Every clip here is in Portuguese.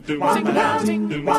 Sing it out, sing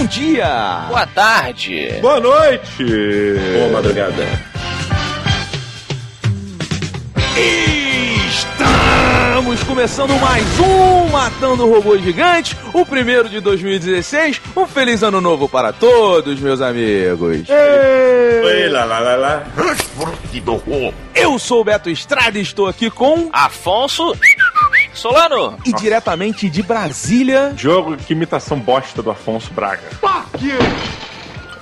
Bom dia! Boa tarde! Boa noite! Boa madrugada. Estamos começando mais um Matando Robôs Gigantes, o primeiro de 2016. Um feliz ano novo para todos, meus amigos. Oi, lá, lá, lá, lá. Eu sou o Beto Estrada e estou aqui com. Afonso Solano! E diretamente de Brasília. Jogo que imitação bosta do Afonso Braga.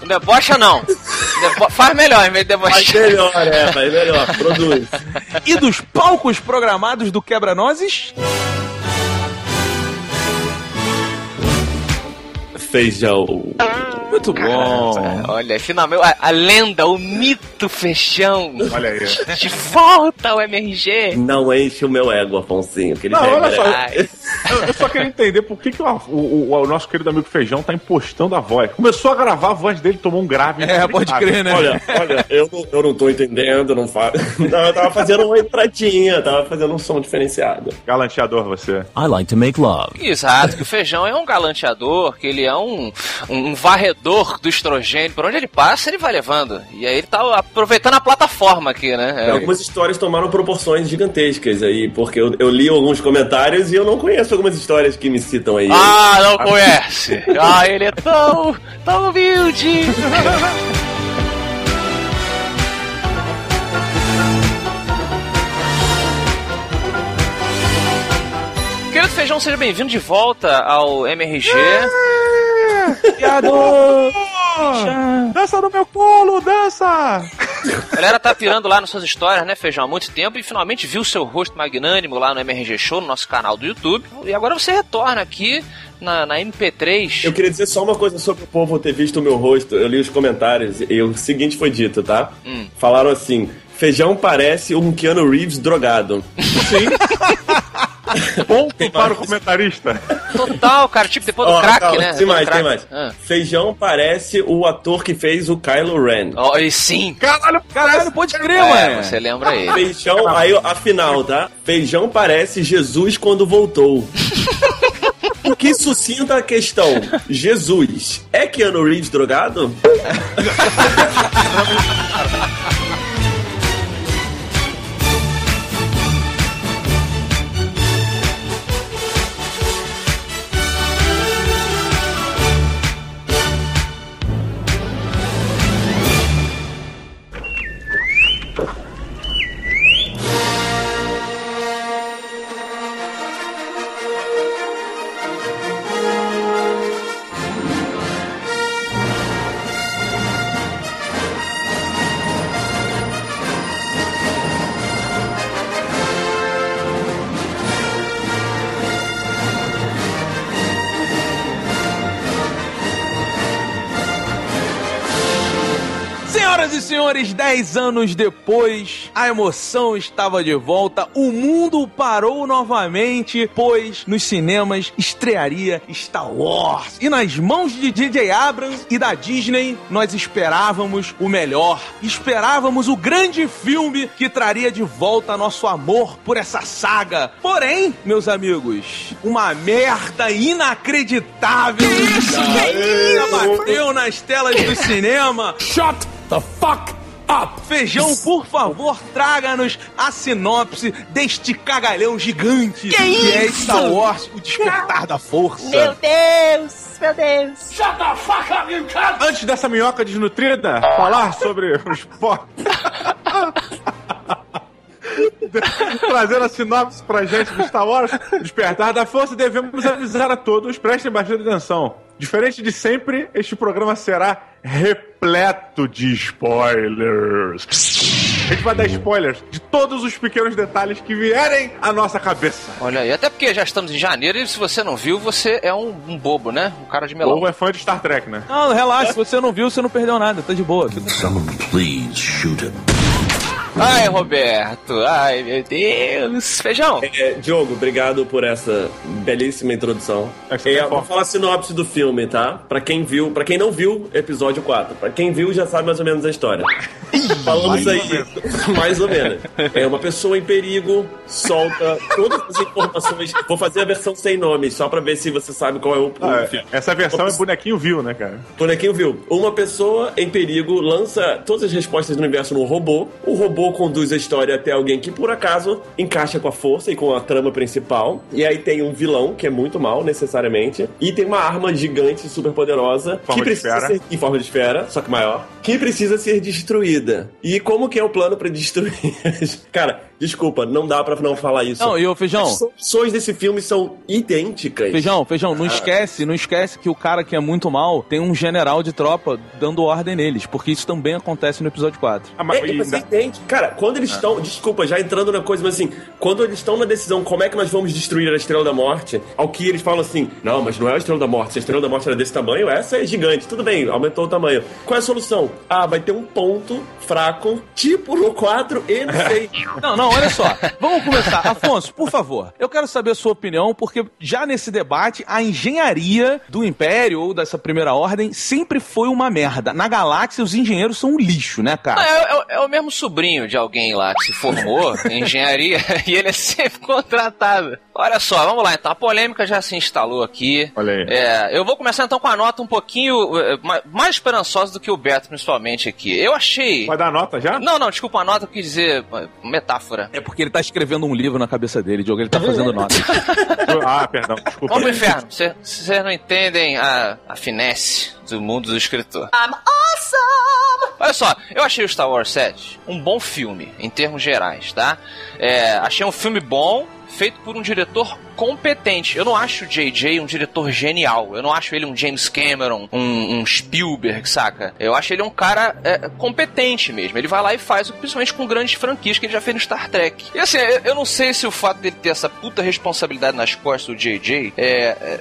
Não debocha não. Debo- Faz melhor em vez de Faz debochar. melhor, é, faz melhor. Produz. E dos palcos programados do Quebra-Nozes. Feijão. Muito bom. Olha, finalmente, a, a lenda, o mito feijão. Olha aí. De volta ao MRG. Não enche o meu ego, Afonsinho. Que ele Não, já é olha só. Eu, eu só queria entender por que, que o, o- o- o nosso querido amigo Feijão tá impostando a voz. Começou a gravar, a voz dele tomou um grave. É, pode crer, né? Olha, olha, eu não, eu não tô entendendo, não falo. Não, eu tava fazendo uma entradinha, tava fazendo um som diferenciado. Galanteador você. I like to make love. Exato, que o feijão é um galanteador, que ele é um, um varredor do estrogênio. Por onde ele passa, ele vai levando. E aí ele tá aproveitando a plataforma aqui, né? É. Algumas histórias tomaram proporções gigantescas aí, porque eu, eu li alguns comentários e eu não conheço algumas histórias que me citam aí. Ah, não conhece. Ah, ele é tão, tão humilde. Querido Feijão, seja bem-vindo de volta ao MRG. Piado! Dança no meu colo, dança! A galera tá pirando lá nas suas histórias, né, Feijão, há muito tempo e finalmente viu seu rosto magnânimo lá no MRG Show, no nosso canal do YouTube. E agora você retorna aqui na, na MP3. Eu queria dizer só uma coisa sobre o povo ter visto o meu rosto. Eu li os comentários e o seguinte foi dito, tá? Hum. Falaram assim: feijão parece um Keanu Reeves drogado. Ponto para o comentarista. Total, cara, tipo depois do Ó, crack, calma, né? Tem mais, tem do mais. Ah. Feijão parece o ator que fez o Kylo Ren. Ó, e sim. Caralho, Caralho, pode crer, É, mano. você lembra ele. Feijão, aí afinal, tá? Feijão parece Jesus quando voltou. O que sucinta a questão? Jesus é Keanu Reeves drogado? 10 anos depois, a emoção estava de volta, o mundo parou novamente, pois nos cinemas estrearia Star Wars. E nas mãos de DJ Abrams e da Disney, nós esperávamos o melhor. Esperávamos o grande filme que traria de volta nosso amor por essa saga. Porém, meus amigos, uma merda inacreditável bateu nas telas do cinema. Shut the fuck up! Feijão, por favor, traga-nos a sinopse deste cagalhão gigante que, é Star Wars, o despertar da força. Meu Deus, meu Deus. Antes dessa minhoca desnutrida, falar sobre o esporte. trazendo a sinopse pra gente do Star Wars. Despertar da Força, devemos avisar a todos, prestem bastante atenção. Diferente de sempre, este programa será repleto de spoilers. A gente vai dar spoilers de todos os pequenos detalhes que vierem à nossa cabeça. Olha aí, até porque já estamos em janeiro e se você não viu, você é um, um bobo, né? Um cara de melão. Ou é fã de Star Trek, né? Não, relaxa, se você não viu, você não perdeu nada, tá de boa. Someone please shoot him. Ai, Roberto. Ai, meu Deus. Feijão. É, Diogo, obrigado por essa belíssima introdução. É você É, eu vou falar a sinopse do filme, tá? Pra quem viu, para quem não viu, episódio 4. Pra quem viu, já sabe mais ou menos a história. Falamos aí, mais ou menos. É uma pessoa em perigo, solta todas as informações. Vou fazer a versão sem nome, só pra ver se você sabe qual é o, Ah, filme. essa versão é bonequinho viu, né, cara? Bonequinho viu. Uma pessoa em perigo lança todas as respostas do universo num robô. O robô conduz a história até alguém que, por acaso, encaixa com a força e com a trama principal. E aí tem um vilão, que é muito mal, necessariamente. E tem uma arma gigante, super poderosa, Forma que precisa ser em forma de esfera, só que maior, que precisa ser destruída. E como que é o plano pra destruir? Cara, desculpa, não dá pra não falar isso. Não, e o Feijão, As soluções desse filme são idênticas. Feijão, feijão, não esquece, não esquece que o cara que é muito mal tem um general de tropa dando ordem neles, porque isso também acontece no episódio 4. Ah, mas, É, e você ainda- entende? Cara, quando eles estão. Desculpa, já entrando na coisa, mas assim, quando eles estão na decisão como é que nós vamos destruir a Estrela da Morte, ao que eles falam assim: não, mas não é a Estrela da Morte. Se a Estrela da Morte era desse tamanho, essa é gigante. Tudo bem, aumentou o tamanho. Qual é a solução? Ah, vai ter um ponto fraco, tipo no 4 e no 6. Não, não, olha só. Vamos começar. Afonso, por favor, eu quero saber a sua opinião, porque já nesse debate, a engenharia do Império ou dessa primeira ordem sempre foi uma merda. Na galáxia, os engenheiros são um lixo, né, Não, cara? é, é- é o mesmo sobrinho de alguém lá que se formou em engenharia e ele é sempre contratado. Olha só, vamos lá então. A polêmica já se instalou aqui. Olha aí. É, eu vou começar então com a nota um pouquinho eh, ma- mais esperançosa do que o Beto, principalmente aqui. Eu achei. Vai dar nota já? Não, não, desculpa, a nota eu quis dizer eh, metáfora. É porque ele tá escrevendo um livro na cabeça dele, Diogo. Ele tá fazendo nota. Ah, perdão, desculpa. Vamos pro inferno. Vocês não entendem a, a finesse do mundo do escritor. I'm awesome! Olha só, eu achei o Star Wars 7 um bom filme, em termos gerais, tá? É, achei um filme bom, feito por um diretor competente. Eu não acho o JJ um diretor genial. Eu não acho ele um James Cameron, um, um Spielberg, saca? Eu acho ele um cara é, competente mesmo. Ele vai lá e faz, principalmente com grandes franquias que ele já fez no Star Trek. E assim, eu, eu não sei se o fato dele ter essa puta responsabilidade nas costas do JJ é, é,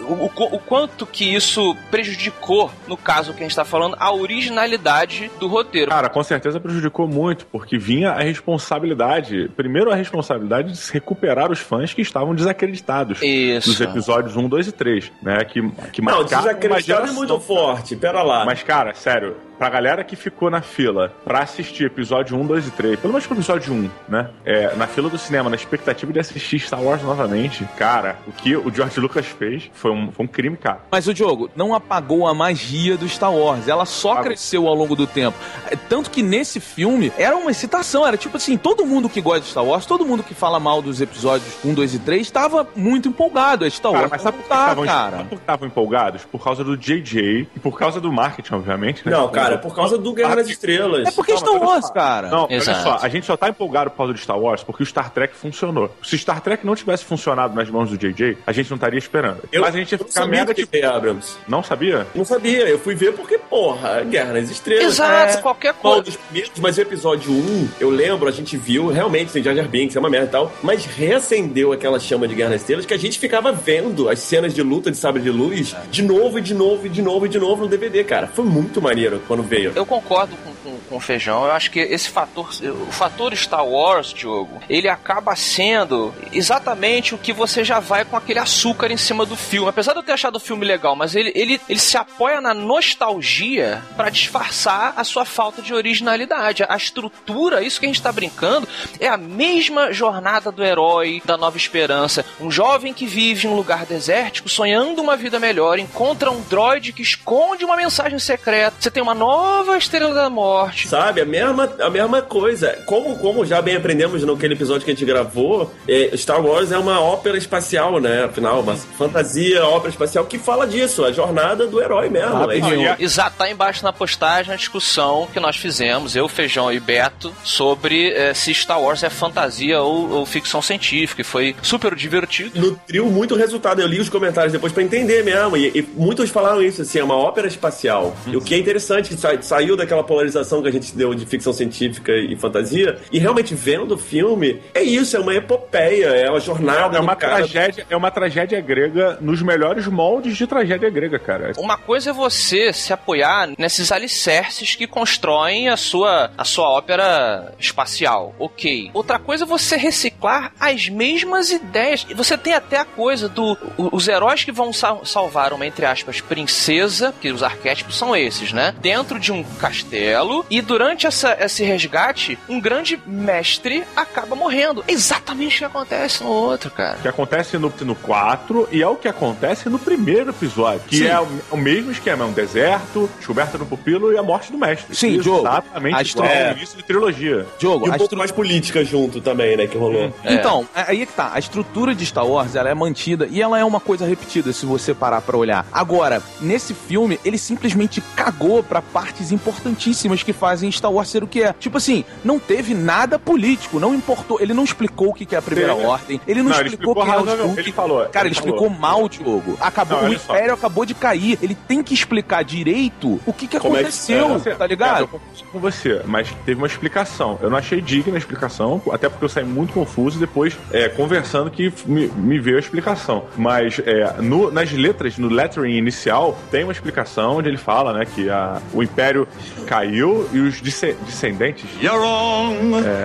o, o- o quanto que isso prejudicou, no caso que a gente tá falando, a originalidade do roteiro. Cara, com certeza prejudicou muito, porque vinha a responsabilidade, primeiro a responsabilidade de se recuperar os fãs que estavam desacreditados Isso. dos episódios 1, 2 e 3, né? Que, que Não, marcaram uma desacreditado é muito forte. Pera lá. Mas, cara, sério, pra galera que ficou na fila pra assistir episódio 1, 2 e 3, pelo menos pro episódio 1, né? É, na fila do cinema, na expectativa de assistir Star Wars novamente, cara, o que o George Lucas fez foi um, foi um crime, cara. Mas o Diogo não apagou a magia do Star Wars. Ela só Apagou. cresceu ao longo do tempo. É, Tanto que nesse filme era uma excitação. Era tipo assim: todo mundo que gosta de Star Wars, todo mundo que fala mal dos episódios 1, 2 e 3, estava muito empolgado. É Star Cara, Wars. mas sabe por que tá, cara. sabe por que estavam empolgados? Por causa do JJ e por causa do marketing, obviamente. né? Não, cara, por causa do Guerra das Estrelas. É porque Star Wars, cara. Não, Exato. olha só, a gente só tá empolgado por causa do Star Wars porque o Star Trek funcionou. Se Star Trek não tivesse funcionado nas mãos do JJ, a gente não estaria esperando. Eu, Mas a gente ia eu não ficar sabia mega tipo. J.J. Abrams. Não sabia? Não sabia, eu fui ver porque, porra, Guerra nas Estrelas. Exato, É. qualquer Qual coisa. dos primeiros, mas o episódio 1, eu lembro, a gente viu, realmente, tem Jar Jar Binks, é uma merda e tal, mas reacendeu aquela chama de Guerra nas Estrelas que a gente ficava vendo as cenas de luta de sabre de luz de novo e de novo e de novo e de novo no DVD, cara. Foi muito maneiro quando veio. Eu concordo com, com, com Feijão. Eu acho que esse fator, o fator Star Wars, Diogo, ele acaba sendo exatamente o que você já vai com aquele açúcar em cima do filme. Apesar de eu ter achado o filme legal, mas ele, ele, ele se apoia na nostalgia pra disfarçar a sua falta de originalidade. A estrutura, isso que a gente tá brincando, é a mesma jornada do herói da Nova Esperança. Um jovem que vive em um lugar desértico, sonhando uma vida melhor, encontra um droide que esconde uma mensagem secreta. Você tem uma nova estrela da morte forte. Sabe, a mesma, a mesma coisa. Como, como já bem aprendemos naquele episódio que a gente gravou, é, Star Wars é uma ópera espacial, né? Afinal, uma fantasia, ópera espacial que fala disso, a jornada do herói mesmo. Ah, é Exato, tá embaixo na postagem a discussão que nós fizemos, eu, Feijão e Beto, sobre eh, se Star Wars é fantasia ou, ou ficção científica. E foi super divertido. nutriu muito o resultado. Eu li os comentários depois pra entender mesmo. E, e muitos falaram isso, assim, é uma ópera espacial. E o que é interessante, que sa- saiu daquela polarização que a gente deu de ficção científica e fantasia, e realmente vendo o filme, é isso, é uma epopeia, é uma jornada É uma cara. tragédia, é uma tragédia grega nos melhores moldes de tragédia grega, cara. Uma coisa é você se apoiar nesses alicerces que constroem a sua, a sua ópera espacial, ok. Outra coisa é você reciclar as mesmas ideias. E você tem até a coisa do. Os heróis que vão sal- salvar uma, entre aspas, princesa, que os arquétipos são esses, né? Dentro de um castelo. E durante essa, esse resgate, um grande mestre acaba morrendo. É exatamente o que acontece no outro, cara. Que acontece no, no 4 e é o que acontece no primeiro episódio. Que Sim. é o, o mesmo esquema: é um deserto, descoberta do pupilo e a morte do mestre. Sim, Diogo, Exatamente a igual estrutura- ao início de trilogia. Diogo, E um pouco estru- mais política junto também, né, que rolou. Então, é- aí é que tá. A estrutura de Star Wars, ela é mantida e ela é uma coisa repetida, se você parar pra olhar. Agora, nesse filme, ele simplesmente cagou pra partes importantíssimas que fazem Star Wars ser o que é. Tipo assim, não teve nada político, não importou. Ele não explicou o que é a Primeira Teve. Ordem, ele não, Não, ele explicou, explicou quem é o. Duke. Ele falou, Cara, ele, ele explicou falou. mal, Diogo. Acabou, Não, o olha só. Império acabou de cair. Ele tem que explicar direito o que que Como é aconteceu, Você- tá ligado? Eu concordo com você, mas teve uma explicação. Eu não achei digna a explicação, até porque eu saí muito confuso depois, é, conversando, que me, me veio a explicação. Mas é, no- nas letras, no lettering inicial, tem uma explicação onde ele fala né, que a- o Império caiu e os disse- descendentes,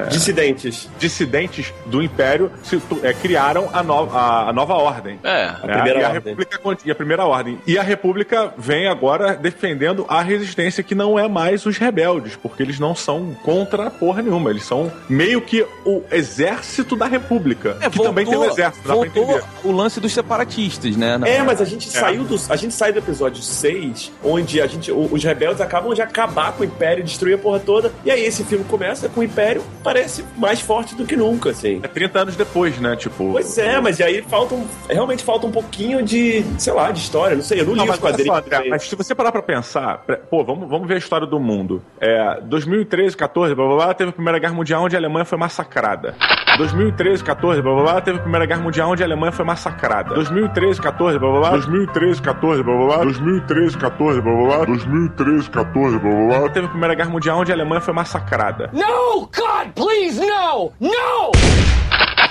Dissidentes. dissidentes do Império se é, criaram a, no- a- a nova ordem. É. A primeira e, a ordem. República, e a primeira ordem. E a República vem agora defendendo a resistência que não é mais os rebeldes, porque eles não são contra porra nenhuma. Eles são meio que o exército da República. É, que também tem um exército, dá pra voltou entender. o lance dos separatistas, né? Na- É, mas a gente saiu do a gente sai do episódio 6, onde a gente os rebeldes acabam de acabar com o Império, destruir a porra toda. E aí esse filme começa com o Império parece mais forte do que nunca, assim. É 30 anos depois, né? Tipo. Pois é, mas e aí falta um, realmente falta um pouquinho de, sei lá, de história, não sei, eu não li Não, os mas, olha quadrinhos. só, mas se você parar pra pensar, pô, vamos, vamos ver a história do mundo. É, 2013, 14, blá blá blá, teve a Primeira Guerra Mundial onde a Alemanha foi massacrada. 2013, 14, blá blá blá, teve a Primeira Guerra Mundial onde a Alemanha foi massacrada. 2013, 14, blá blá blá, 2013, 14, blá blá blá, 2013, 14, blá blá blá, 2013, 14, blá blá blá, teve a Primeira Guerra Mundial onde a Alemanha foi massacrada. No! God, please, no! No!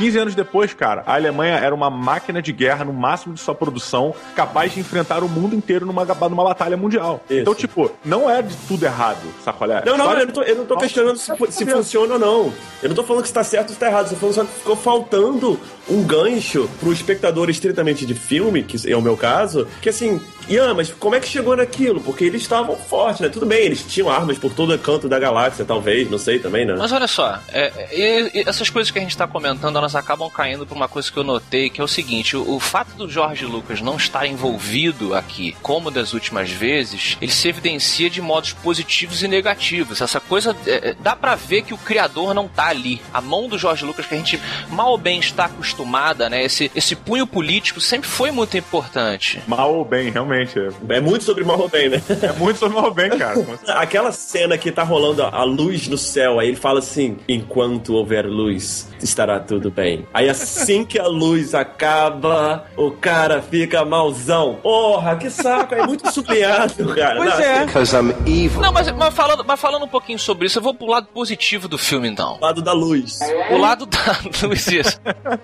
15 anos depois, cara, a Alemanha era uma máquina de guerra no máximo de sua produção, capaz de enfrentar o mundo inteiro numa, numa batalha mundial. Isso. Então, tipo, não é de tudo errado, sacolé? Não, não, História- eu não tô, eu não tô questionando se, se funciona ou não. Eu não tô falando que está certo ou está errado. Eu tô falando só que ficou faltando um gancho pro espectador estritamente de filme, que é o meu caso, que assim, Ian, mas como é que chegou naquilo? Porque eles estavam fortes, né? Tudo bem, eles tinham armas por todo canto da galáxia, talvez, não sei também, né? Mas olha só, é, é, essas coisas que a gente tá comentando, elas acabam caindo por uma coisa que eu notei, que é o seguinte: o, o fato do Jorge Lucas não estar envolvido aqui, como das últimas vezes, ele se evidencia de modos positivos e negativos. Essa coisa, é, é, dá pra ver que o criador não tá ali. A mão do Jorge Lucas, que a gente mal ou bem está acostumada, né? Esse, esse punho político sempre foi muito importante. Mal ou bem, realmente. É, É muito sobre mal ou bem, né? é muito sobre mal ou bem, cara. Aquela cena que tá rolando a luz no céu, aí ele fala assim: enquanto houver luz, estará tudo bem. Aí assim que a luz acaba, o cara fica malzão. Porra, que saco, é muito sublinhado, cara. Pois Não, é. Because I'm evil. Não, mas, mas falando, mas falando um pouquinho sobre isso, eu vou pro lado positivo do filme então. Lado da luz. O lado da Luiz, isso.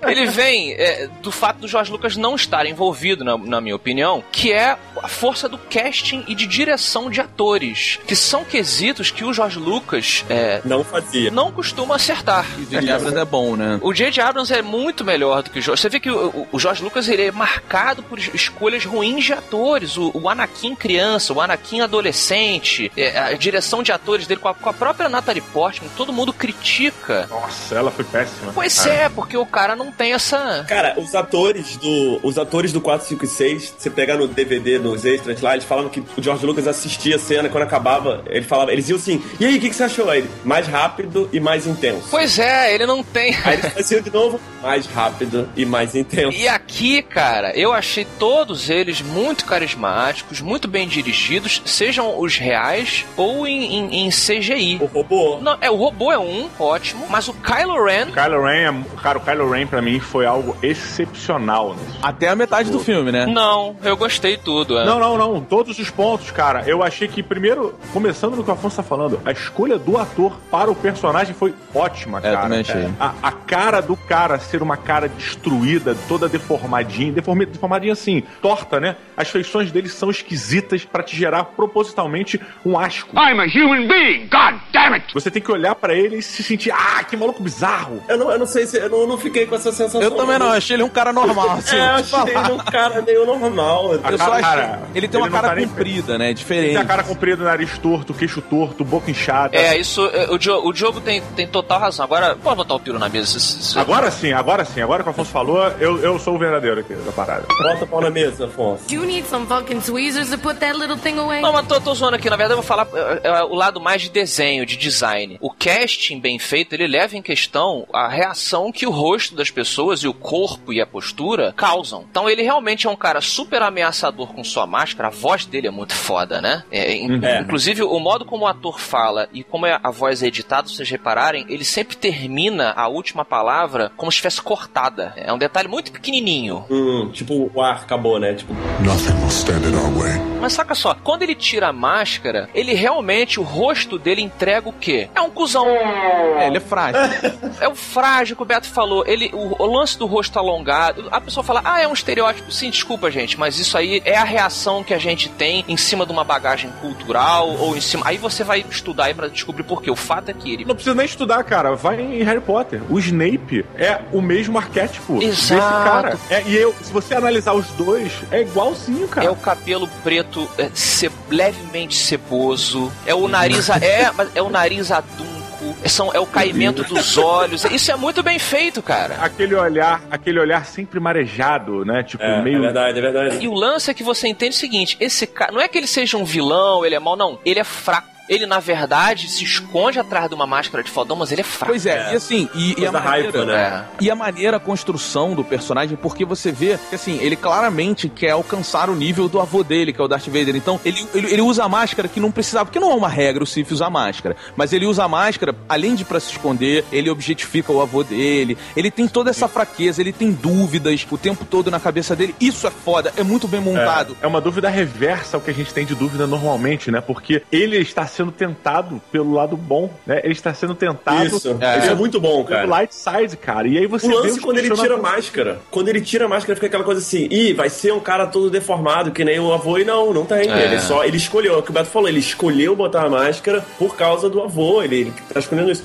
Ele vem é, do fato do Jorge Lucas não estar envolvido, na, na minha opinião, que é a força do casting e de direção de atores, que são quesitos que o Jorge Lucas é, Não fazia. não costuma acertar. De quebras é bom, né? O J.J. Abrams é muito melhor do que o Jorge. Você vê que o, o George Lucas ele é marcado por escolhas ruins de atores. O, o Anakin criança, o Anakin adolescente, é, a direção de atores dele com a, com a própria Natalie Portman, todo mundo critica. Nossa, ela foi péssima. Pois Ah. é, porque o cara não tem essa. Cara, os atores do. Os atores do 4, 5 e 6, você pegar no DVD, nos extras lá, eles falavam que o George Lucas assistia a cena quando acabava. Ele falava, eles iam assim, e aí, o que, que você achou? Aí ele, mais rápido e mais intenso. Pois é, ele não tem. Aí eles faziam de novo, mais rápido e mais intenso. E aqui, cara, eu achei todos eles muito carismáticos, muito bem dirigidos, sejam os reais ou em, em- em CGI. O robô. Não, é, o robô é um, ótimo, mas o Kylo Ren. Kylo Ren, é- cara, o Kylo Ren pra mim foi algo excepcional. nisso. Até a metade do filme, né? Não, eu gostei tudo. é. Não, não, não. Todos os pontos, cara. Eu achei que, primeiro, começando no que o Afonso tá falando, a escolha do ator para o personagem foi ótima, É, cara. eu também achei. A, a cara do cara ser uma cara destruída, toda deformadinha, deformi- deformadinha assim, torta, né? As feições dele são esquisitas pra te gerar propositalmente um asco. I'm a human being, god damn it! Você tem que olhar pra ele e se sentir, ah, que maluco bizarro. Eu não, eu não sei se. Eu não, eu não fiquei com essa sensação. Eu também não, achei ele um cara normal, assim. É, eu achei falar. ele um cara meio normal. A Eu só cara- achei. cara, ele tem uma ele não cara tá nem- comprida, né? Ele Diferente. tem a cara comprida, nariz torto, queixo torto, boca inchada. É, isso. é, O Diogo, o Diogo tem, tem total razão. Agora, pode botar o piro na mesa. se- Agora sim, agora sim. Agora que o Afonso falou, eu, eu sou o verdadeiro aqui da parada. Bota o pau na mesa, Afonso. Do you need some fucking tweezers to put that little thing away? Não, mas tô, tô zoando aqui. Na verdade, eu vou falar é, é, o lado mais de desenho, de design. O casting bem feito, ele leva em questão a reação que o rosto das pessoas e o corpo e a postura causam. Então, ele realmente é um cara super ameaçador com sua máscara. A voz dele é muito foda, né? É, in- É. Inclusive, o modo como o ator fala e como é a voz é editada, se vocês repararem, ele sempre termina a última palavra como se estivesse cortada. É um detalhe muito pequenininho. Hum, tipo, o ar acabou, né? Tipo, Nothing will stand in our way. Mas saca só, quando ele tira a máscara, ele realmente, o rosto dele entrega o quê? É um cuzão. É, ele é frágil. É o frágil que o Beto falou. Ele, o, o lance do rosto alongado. A pessoa fala, ah, é um estereótipo. Sim, desculpa, gente, mas isso aí é a reação que a gente tem em cima de uma bagagem cultural ou em cima. Aí você vai estudar aí pra descobrir por quê. O fato é que ele. Não precisa nem estudar, cara. Vai em Harry Potter. O Snape é o mesmo arquétipo desse Exato. cara. É, e eu, se você analisar os dois, é igualzinho, cara. É o cabelo preto é, ce- levemente ceboso. É o nariz. É, é o nariz adunco. É, são, é o caimento dos olhos. Isso é muito bem feito, cara. Aquele olhar, aquele olhar sempre marejado, né? Tipo, é, meio. é verdade, é verdade. E o lance é que você entende o seguinte: esse cara. Não é que ele seja um vilão, ele é mau, não. Ele é fraco. Ele, na verdade, se esconde atrás de uma máscara de fodão, mas ele é fraco. Pois é, É. e assim, e, e a maneira, raiva, né? E a maneira, a construção do personagem, porque você vê que, assim, ele claramente quer alcançar o nível do avô dele, que é o Darth Vader. Então, ele, ele, ele usa a máscara que não precisava, porque não é uma regra o Sif usar máscara, mas ele usa a máscara, além de pra se esconder, ele objetifica o avô dele, ele tem toda essa fraqueza, ele tem dúvidas o tempo todo na cabeça dele. Isso é foda, é muito bem montado. É uma dúvida reversa ao que a gente tem de dúvida normalmente, né? Porque ele está sendo tentado pelo lado bom, né? Ele está sendo tentado Isso, É. isso é muito bom, pelo cara. light side, cara. E aí você O vê lance os quando ele tira a máscara. Quando ele tira a máscara, fica aquela coisa assim, ih, vai ser um cara todo deformado, que nem o avô, e não, não tem. É. Ele só, ele escolheu, é o que o Beto falou, ele escolheu botar a máscara por causa do avô, ele, ele tá escolhendo isso.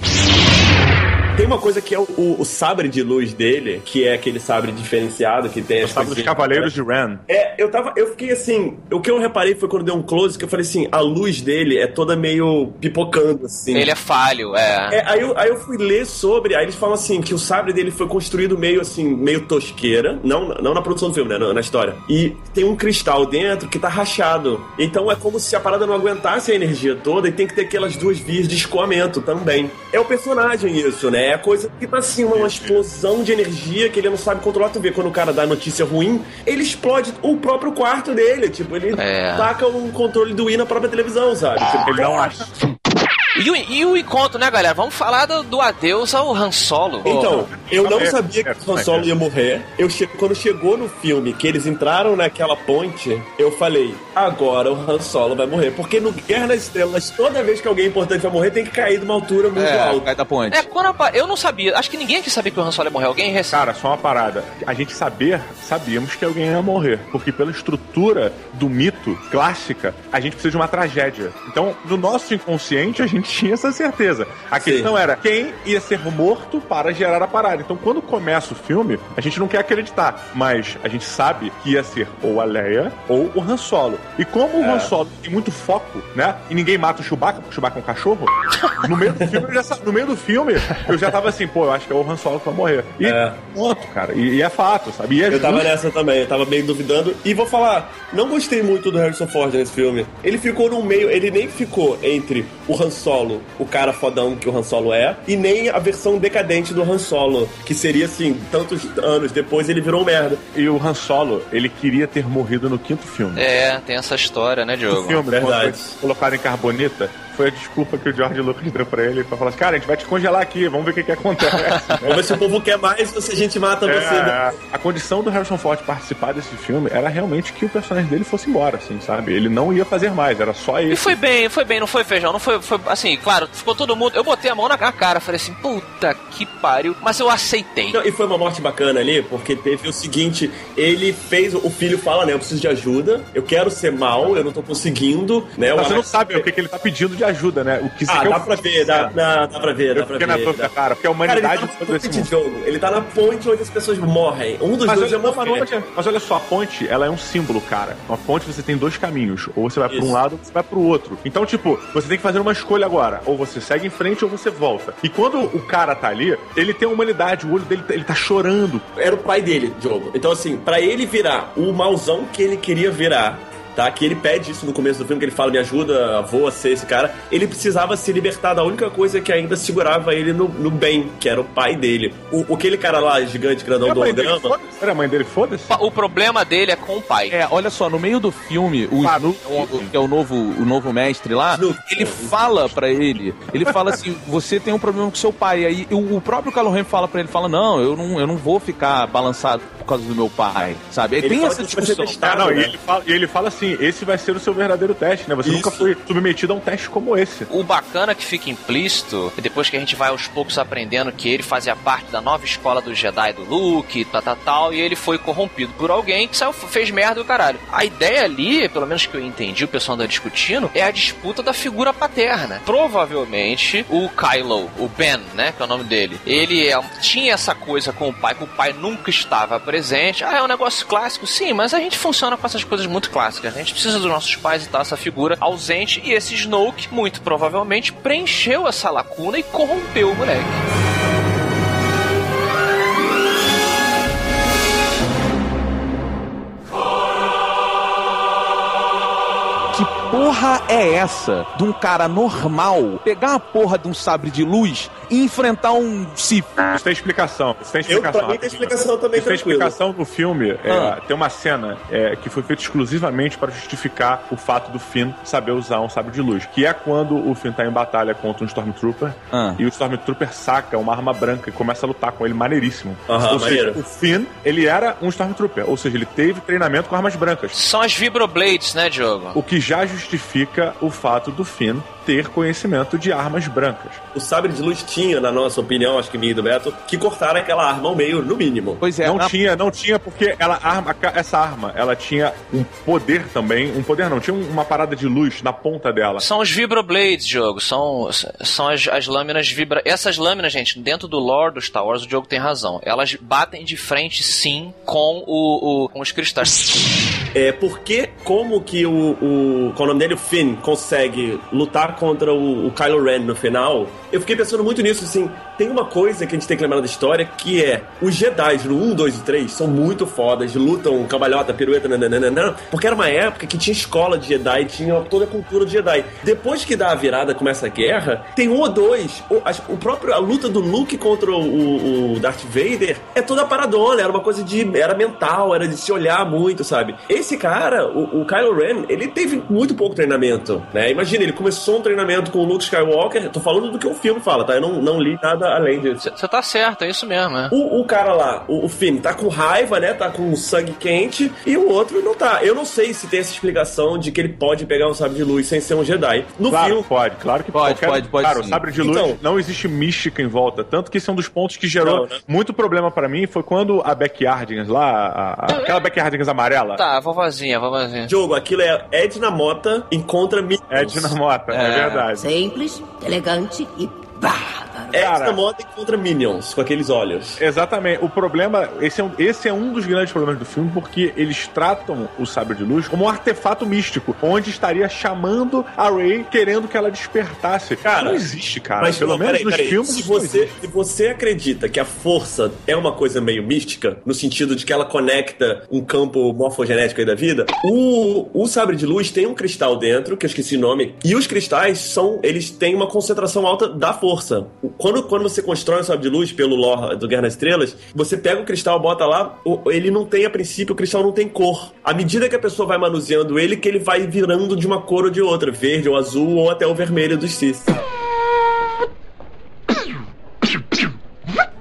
Tem uma coisa que é o, o- o sabre de luz dele, que é aquele sabre diferenciado que tem as Sabe dos Cavaleiros de Ren. É, eu tava. Eu fiquei assim. O que eu reparei foi quando deu um close, que eu falei assim, a luz dele é toda meio pipocando, assim. Ele é falho, é. É, aí, eu, aí eu fui ler sobre, aí eles falam assim, que o sabre dele foi construído meio assim, meio tosqueira, não, não na produção do filme, né, na, na história. E tem um cristal dentro que tá rachado. Então é como se a parada não aguentasse a energia toda e tem que ter aquelas duas vias de escoamento também. É o personagem isso, né? É a coisa que tá assim, uma, uma explosão de energia que ele não sabe controlar. Tu vê quando o cara dá notícia ruim, ele explode o próprio quarto dele, tipo, ele É. taca um controle do Wii na própria televisão, sabe? Tipo, Ele não acha. E o, e o encontro, né, galera? Vamos falar do, do adeus ao Han Solo. Então, eu não sabia que o Han Solo ia morrer. Eu che... Quando chegou no filme, que eles entraram naquela ponte, eu falei, agora o Han Solo vai morrer. Porque no Guerra nas Estrelas, toda vez que alguém importante vai morrer, tem que cair de uma altura muito É, alta. cai da ponte. É, quando apa- eu não sabia. Acho que ninguém aqui sabia que o Han Solo ia morrer. Alguém recebe. Cara, só uma parada. A gente saber, sabíamos que alguém ia morrer. Porque pela estrutura do mito clássica, a gente precisa de uma tragédia. Então, no nosso inconsciente, a gente tinha essa certeza. A Sim. questão era quem ia ser morto para gerar a parada. Então, quando começa o filme, a gente não quer acreditar, mas a gente sabe que ia ser ou a Leia ou o Han Solo. E como o Han Solo tem muito foco, né? E ninguém mata o Chewbacca, porque o Chewbacca é um cachorro, no meio do filme, eu já, no meio do filme, eu já tava assim, pô, eu acho que é o Han Solo que vai morrer. E É. ponto, cara. E, e é fato, sabe? E é Eu tava justo. nessa também, eu tava meio duvidando. E vou falar, não gostei muito do Harrison Ford nesse filme. Ele ficou no meio, ele nem ficou entre o Han Solo, o cara fodão que o Han Solo é, e nem a versão decadente do Han Solo, que seria assim, tantos anos depois ele virou um merda. E o Han Solo, ele queria ter morrido no quinto filme. É, tem essa história, né, O Diogo? filme, Verdade. quando foi colocado em carbonita, foi a desculpa que o George Lucas deu pra ele pra falar assim, cara, a gente vai te congelar aqui, vamos ver o que, que acontece. Vamos ver se o povo quer mais ou se a gente mata você. É, a condição do Harrison Ford participar desse filme era realmente que o personagem dele fosse embora, assim, sabe? Ele não ia fazer mais, era só ele. E foi bem, foi bem, não foi feijão, não foi, foi assim, claro, ficou todo mundo. Eu botei a mão na cara, falei assim, puta que pariu, mas eu aceitei. Não, e foi uma morte bacana ali, porque teve o seguinte: ele fez. O filho fala, né? Eu preciso de ajuda, eu quero ser mal, eu não tô conseguindo, né? Mas o você não sabe o que, que ele tá pedindo de ajuda, né? O que Ah, dá eu- pra ver, dá, dá, dá pra ver, dá pra fiquei na ver. dúvida, cara, porque a Cara, ele humanidade tá na ponte mundo. de jogo. Ele tá na ponte onde as pessoas morrem. Um dos Mas dois olha, mas, morreu. olha, mas olha só, a ponte, ela é um símbolo, cara. Uma ponte você tem dois caminhos. Ou você vai pra um Isso. lado ou você vai pro outro. Então, tipo, você tem que fazer uma escolha agora. Ou você segue em frente ou você volta. E quando o cara tá ali, ele tem humanidade, o olho dele tá- ele tá chorando. Era o pai dele, Diogo. Então, assim, pra ele virar o mauzão que ele queria virar, tá? Que ele pede isso no começo do filme, que ele fala, me ajuda, avô, a ser esse cara. Ele precisava se libertar da única coisa que ainda segurava ele no, no bem, que era o pai dele. O, aquele cara lá, gigante, grandão Era do a mãe dele, holograma... Era a mãe dele, foda-se? O problema dele é com o pai. É, olha só, no meio do filme, o. Snoop, o- que é o novo, o novo mestre lá, Snoop. ele fala pra ele, ele fala assim, você tem um problema com seu pai. Aí o, o próprio Ren fala pra ele, fala, não, eu não, eu não vou ficar balançado por causa do meu pai, sabe? Ele tem fala essa discussão. testado. Ah, não, e né? ele, fala, e ele fala assim: esse vai ser o seu verdadeiro teste, né? Você Isso. nunca foi submetido a um teste como esse. O bacana que fica implícito, e depois que a gente vai aos poucos aprendendo que ele fazia parte da nova escola do Jedi do Luke, tal, tal, tal, e ele foi corrompido por alguém que saiu, fez merda do caralho. A ideia ali, pelo menos que eu entendi, o pessoal anda discutindo, é a disputa da figura paterna. Provavelmente o Kylo, o Ben, né, que é o nome dele, ele é, tinha essa coisa com o pai, que o pai nunca estava presente. Ah, é um negócio clássico? Sim, mas a gente funciona com essas coisas muito clássicas. A gente precisa dos nossos pais e tal, essa figura ausente, e esse Snoke, muito provavelmente, preencheu essa lacuna e corrompeu o moleque. Que porra é essa de um cara normal pegar a porra de um sabre de luz enfrentar um Sith? Isso tem explicação. Isso tem Eu, explicação. pra mim, tem explicação também, Isso tem explicação no filme. é, Ah. Tem uma cena é, que foi feita exclusivamente para justificar o fato do Finn saber usar um sabre de luz. Que é quando o Finn tá em batalha contra um Stormtrooper Ah. e o Stormtrooper saca uma arma branca e começa a lutar com ele maneiríssimo. Aham, ou seja, o Finn, ele era um Stormtrooper. Ou seja, ele teve treinamento com armas brancas. São as Vibroblades, né, Diogo? O que já justifica o fato do Finn ter conhecimento de armas brancas. O sabre de luz tinha, na nossa opinião, acho que minha e do Beto, que cortaram aquela arma ao meio, no mínimo. Pois é, não na- tinha, não tinha, porque ela arma, essa arma, ela tinha um poder também, um poder não, tinha uma parada de luz na ponta dela. São os Vibroblades, Diogo. São, são as, as lâminas vibra. Essas lâminas, gente, dentro do lore do Star Wars, o Diogo tem razão. Elas batem de frente, sim, com, o, o- com os cristais. É, porque como que o, o. Qual é o nome dele? O Finn consegue lutar contra o, o Kylo Ren no final? Eu fiquei pensando muito nisso, assim. Tem uma coisa que a gente tem que lembrar da história que é: os Jedi no 1, 2 e 3 são muito fodas, lutam cambalhota, pirueta, nananana, porque era uma época que tinha escola de Jedi, tinha toda a cultura de Jedi. Depois que dá a virada, começa a guerra, tem um ou dois. O, as- o próprio, a luta do Luke contra o, o Darth Vader é toda paradona, era uma coisa de. era mental, era de se olhar muito, sabe? Esse cara, o, o Kylo Ren, ele teve muito pouco treinamento, né? Imagina, ele começou um treinamento com o Luke Skywalker, tô falando do que o filme fala, tá? Eu não, não li nada além disso. Você tá certo, é isso mesmo, é. O, o cara lá, o, o Finn, tá com raiva, né? Tá com sangue quente, e o outro não tá. Eu não sei se tem essa explicação de que ele pode pegar um sabre de luz sem ser um Jedi. No Claro, filme. pode, claro que Pode, pode, pode Cara, o sim. sabre de luz Então- não existe mística em volta. Tanto que esse é um dos pontos que gerou Não, né? muito problema pra mim. Foi quando a Backyardigans lá, a- a- aquela Backyardigans amarela, Tá, a vovozinha, a vovozinha. Jogo, aquilo é Edna Mota encontra Minions. é dinamota, é, É. verdade. Simples, elegante e bárbaro. Edna Cara. Mota encontra Minions, com aqueles olhos. Exatamente. O problema, esse é, um, esse é um dos grandes problemas do filme, porque eles tratam o sabre de luz como um artefato místico, onde estaria chamando a Rey, querendo que ela despertasse. Cara, não existe, cara. Mas Pelo não, menos peraí, nos peraí. filmes. Se você, se você acredita que a força é uma coisa meio mística, no sentido de que ela conecta um campo morfogenético aí da vida, o, o sabre de luz tem um cristal dentro, que eu esqueci o nome, e os cristais são. Eles têm uma concentração alta da força. Quando, quando você constrói um sabre de luz pelo lore do Guerra nas Estrelas, você pega o cristal, bota lá, ele não tem, a princípio, o cristal não tem cor. À medida que a pessoa vai manuseando ele, que ele vai virando de uma cor ou de outra, verde ou azul, ou até o vermelho dos Sith.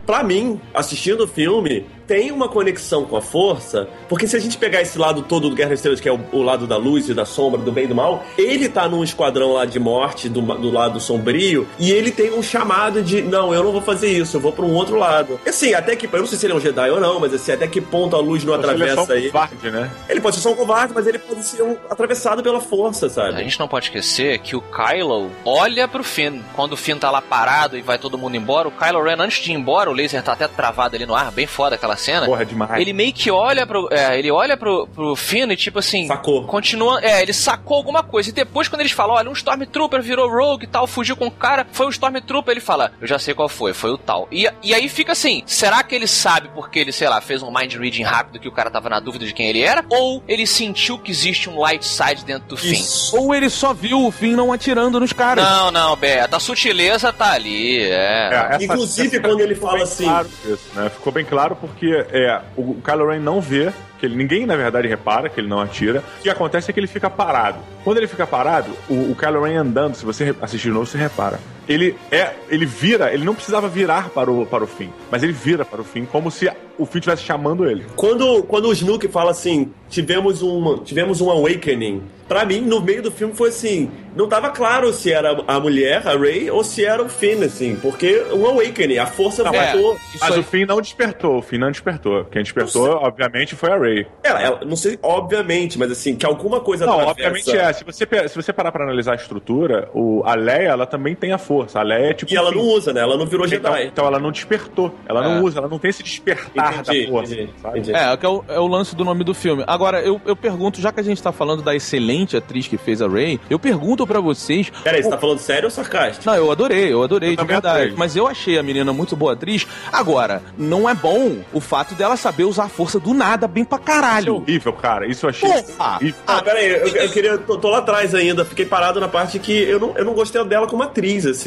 Pra mim, assistindo o filme, tem uma conexão com a força, porque se a gente pegar esse lado todo do Guerra das Estrelas, que é o, o lado da luz e da sombra, do bem e do mal, ele tá num esquadrão lá de morte, do, do lado sombrio, e ele tem um chamado de, não, eu não vou fazer isso, eu vou pra um outro lado. Assim, até que, eu não sei se ele é um Jedi ou não, mas assim, até que ponto a luz não Ele é só atravessa um ele. covarde, né? Ele pode ser só um covarde, mas ele pode ser um atravessado pela força, A sabe? gente não pode esquecer que o Kylo olha pro Finn. Quando o Finn tá lá parado e vai todo mundo embora, o Kylo Ren, antes de ir embora, o laser tá até travado ali no ar, bem foda aquela cena. Porra, é demais. Ele meio que olha pro. É, ele olha pro, pro Finn e tipo assim. Sacou. Continua. É, ele sacou alguma coisa. E depois, quando eles falam, olha, um Stormtrooper virou Rogue e tal, fugiu com o cara, foi o Stormtrooper, ele fala, eu já sei qual foi, foi o tal. E, e aí fica assim, será que ele sabe porque ele, sei lá, fez um mind reading rápido que o cara tava na dúvida de quem ele era? Ou ele sentiu que existe um light side dentro do Finn? Isso. Ou ele só viu o Finn não atirando nos caras. Não, não, Beto, a sutileza tá ali, é. É, essa- Inclusive, essa- quando ele fala assim- Claro isso, né? Ficou bem claro porque é, o, Kylo Ren não vê, que ele, ninguém na verdade repara que ele não atira. O que acontece é que ele fica parado. Quando ele fica parado, o, o Kylo Ren andando, se você assistir de novo, você repara. Ele é, ele vira, ele não precisava virar para o, para o fim, mas ele vira para o fim como se o fim estivesse chamando ele. Quando, quando o Snook fala assim, tivemos um, tivemos um awakening, pra mim, no meio do filme foi assim, não tava claro se era a mulher, a Rey, ou se era o Finn, assim, porque um awakening, a força Não, voltou. Isso Mas aí. o fim não despertou, o fim não despertou. Quem despertou, obviamente, foi a Rey. Ela, ela- não sei, obviamente, mas assim, que alguma coisa Não, atravessa- obviamente é. Se você, se você parar pra analisar a estrutura, o, a Leia, ela também tem a força. A Leia é tipo. E ela um não usa, né? Ela não virou Então, Jedi. então ela não despertou. Ela não É. usa, ela não tem esse despertar Entendi, da força. entendi, entendi. É, que é o, é o lance do nome do filme. Agora, eu, eu pergunto, já que a gente tá falando da excelente atriz que fez a Ray, eu pergunto pra vocês. Peraí, você tá falando sério ou sarcástico? Não, eu adorei, eu adorei, Eu de verdade. Mas eu achei a menina muito boa atriz. Agora, não é bom o fato dela saber usar a força do nada bem pra Isso é caralho. horrível, cara. Isso eu achei. Porra! horrível. Ah, peraí, eu, eu queria. Tô, tô lá atrás ainda, fiquei parado na parte que eu não, eu não gostei dela como atriz, assim.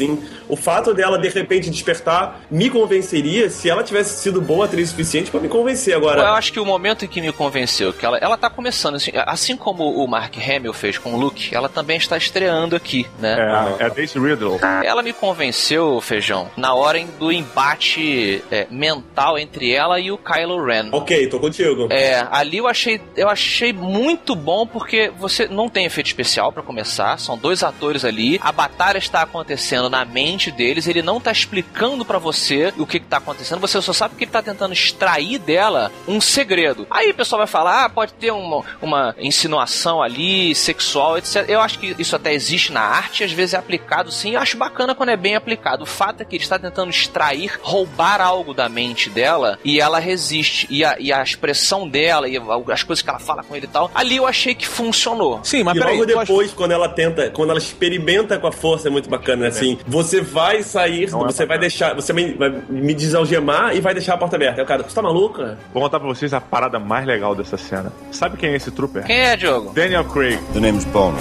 O fato dela, de repente, despertar me convenceria se ela tivesse sido boa atriz o suficiente pra me convencer. Agora, Eu acho que o momento em que me convenceu que ela, ela tá começando, assim, assim como o Mark Hamill fez com o Luke, ela também está estreando aqui, né? É, é a Daisy Riddle. Ela me convenceu, Feijão, na hora do embate é, mental entre ela e o Kylo Ren. ok, tô contigo. É, ali eu achei, eu achei muito bom porque você não tem efeito especial pra começar, são dois atores ali, a batalha está acontecendo na mente deles, ele não tá explicando pra você o que, que tá acontecendo, você só sabe que ele tá tentando extrair dela um segredo. Aí o pessoal vai falar, ah, pode ter uma, uma insinuação ali, sexual, etc. Eu acho que isso até existe na arte, às vezes é aplicado sim, eu acho bacana quando é bem aplicado. O fato é que ele está tentando extrair, roubar algo da mente dela e ela resiste. E a, e a expressão dela e as coisas que ela fala com ele e tal, ali eu achei que funcionou. Sim, mas E peraí. logo acha- depois, quando ela tenta, quando ela experimenta com a força, é muito bacana, né? Assim, você vai sair, Não é você vai bacana. deixar, você vai vai me desalgemar e vai deixar a porta aberta. Aí o cara, você tá maluca? Vou contar pra vocês a parada mais legal dessa cena. Sabe quem é esse trooper? Quem é, Diogo? Daniel Craig. The name's Bono.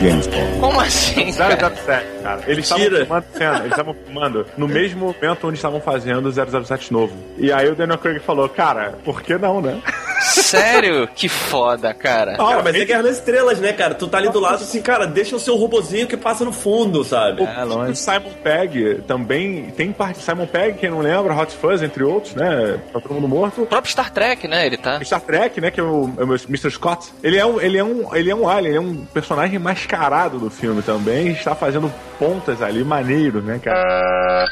James Bono. Como assim, cara? 007, cara. Eles estavam filmando cena, eles estavam filmando no mesmo momento onde estavam fazendo o 007 novo. E aí o Daniel Craig falou, cara, por que não, né? Sério? Que foda, cara. Cara, mas é Guerra nas Estrelas, né, cara? Tu tá ali do lado assim, cara, deixa o seu robozinho que passa no fundo, sabe? É, O longe. Simon Pegg também tem parte de Simon Pegg, quem não lembra, Hot Fuzz, entre outros, né? Tá todo mundo morto. O próprio Star Trek, né? Ele tá. Star Trek, né, que é o, é o Mr. Scott, ele é um, ele é um, ele é um alien, ele é um personagem mascarado do filme também, está fazendo pontas ali, maneiro, né, cara?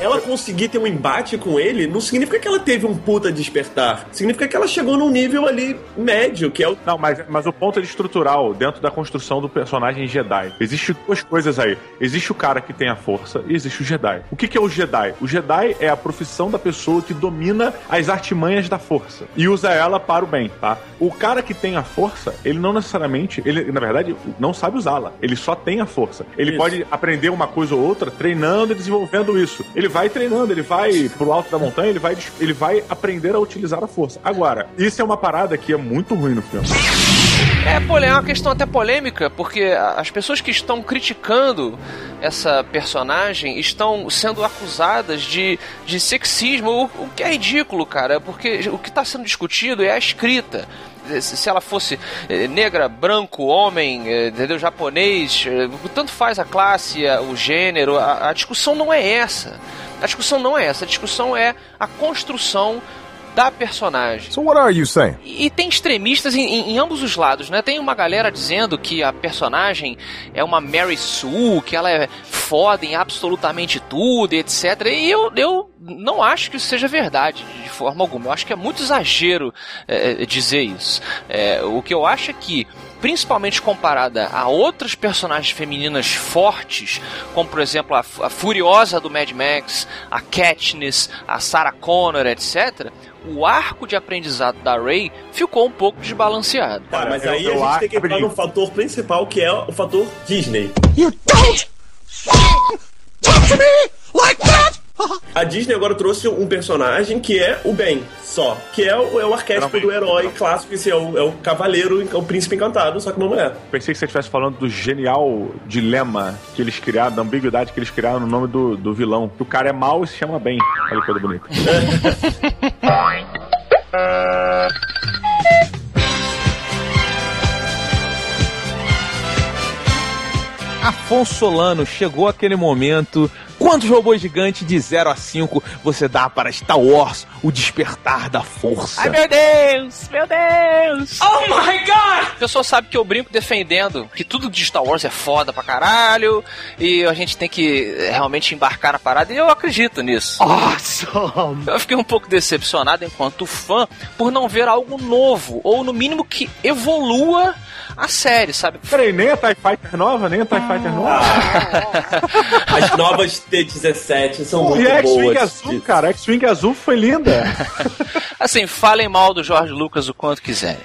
Ela conseguir ter um embate com ele não significa que ela teve um puta despertar. Significa que ela chegou num nível ali médio, que é o. Não, mas, mas o ponto é estrutural dentro da construção do personagem Jedi. Existem duas coisas aí. Existe o cara que tem a força e existe o Jedi. O que, que é o Jedi? O Jedi é a profissão da pessoa que domina as artimanhas da força e usa ela para o bem, tá? O cara que tem a força, ele não necessariamente, ele na verdade não sabe usá-la. Ele só tem a força. Ele Isso. pode aprender uma coisa ou outra treinando e desenvolvendo isso. Ele vai treinando, ele vai pro alto da montanha, ele vai, ele vai aprender a utilizar a força. Agora, isso é uma parada que é muito ruim no filme. É, pole- é uma questão até polêmica, porque as pessoas que estão criticando essa personagem estão sendo acusadas de, de sexismo, o, o que é ridículo, cara, porque o que está sendo discutido é a escrita. Se ela fosse eh, negra, branco, homem, eh, entendeu? japonês, eh, tanto faz a classe, o gênero, a, a discussão não é essa. A discussão não é essa, a discussão é a construção da personagem. So what are you saying? E e tem extremistas em, em- em ambos os lados, né? Tem uma galera dizendo que a personagem é uma Mary Sue, que ela é foda em absolutamente tudo, etc. E eu, eu não acho que isso seja verdade, de forma alguma. Eu acho que é muito exagero é, é, dizer isso. É, o que eu acho é que principalmente comparada a outras personagens femininas fortes, como por exemplo a, a Furiosa do Mad Max, a Katniss, a Sarah Connor, etc., o arco de aprendizado da Rey ficou um pouco desbalanceado. Tá, mas aí eu a gente tem que entrar no fator principal, que é o fator Disney. You don't talk to me like that! A Disney agora trouxe um personagem que é o bem, só. Que é o, é o arquétipo do herói clássico, esse é o, é o cavaleiro, é o príncipe encantado, só que uma mulher. Pensei que você estivesse falando do genial dilema que eles criaram, da ambiguidade que eles criaram no nome do, do vilão. Que o cara é mau e se chama bem. Olha que coisa bonita. Afonso Solano, chegou aquele momento. Quantos robôs gigantes de 0 a 5 você dá para Star Wars, o despertar da força? Ai meu Deus, meu Deus! Oh my god! O pessoal sabe que eu brinco defendendo que tudo de Star Wars é foda pra caralho e a gente tem que eh, realmente embarcar na parada e eu acredito nisso. Awesome! Eu fiquei um pouco decepcionado enquanto fã por não ver algo novo ou no mínimo que evolua a série, sabe? Peraí, nem a TIE Fighter nova, nem a TIE Fighter nova. As novas T-17 são Pô, muito e a X-Wing boas. azul, cara, a X-Wing azul foi linda. Assim, falem mal do George Lucas o quanto quiserem.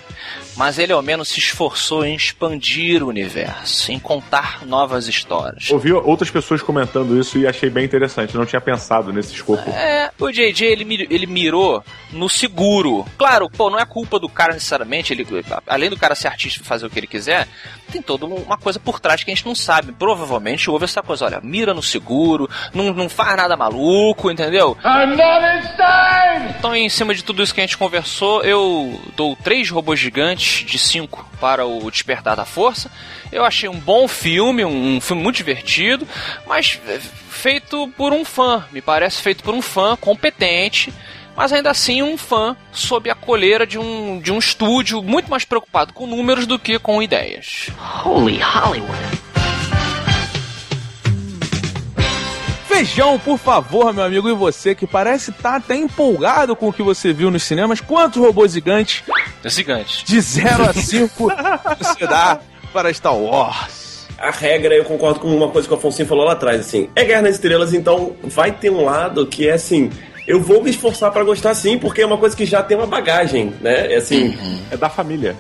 Mas ele ao menos se esforçou em expandir o universo, em contar novas histórias. Ouvi outras pessoas comentando isso e achei bem interessante. Não tinha pensado nesse escopo. É, o JJ ele, ele mirou no seguro. Claro, pô, não é culpa do cara necessariamente. Ele, além do cara ser artista e fazer o que ele quiser, tem toda uma coisa por trás que a gente não sabe. Provavelmente houve essa coisa: olha, mira no seguro, não, não faz nada maluco, entendeu? I'm not insane! Então, em cima de tudo isso que a gente conversou, eu dou três robôs gigantes de cinco para o Despertar da Força. Eu achei um bom filme, um, filme muito divertido, mas feito por um fã. Me parece feito por um fã competente. Mas ainda assim um fã sob a coleira de um, de um estúdio muito mais preocupado com números do que com ideias. Holy Hollywood. Feijão, por favor, meu amigo, e você que parece estar até empolgado com o que você viu nos cinemas, quantos robôs gigantes Gigante. de 0 a 5 você dá para Star Wars? A regra, eu concordo com uma coisa que o Afonso falou lá atrás, assim. É Guerra nas Estrelas, então vai ter um lado que é assim. Eu vou me esforçar pra gostar sim, porque é uma coisa que já tem uma bagagem, né? É assim. É da família.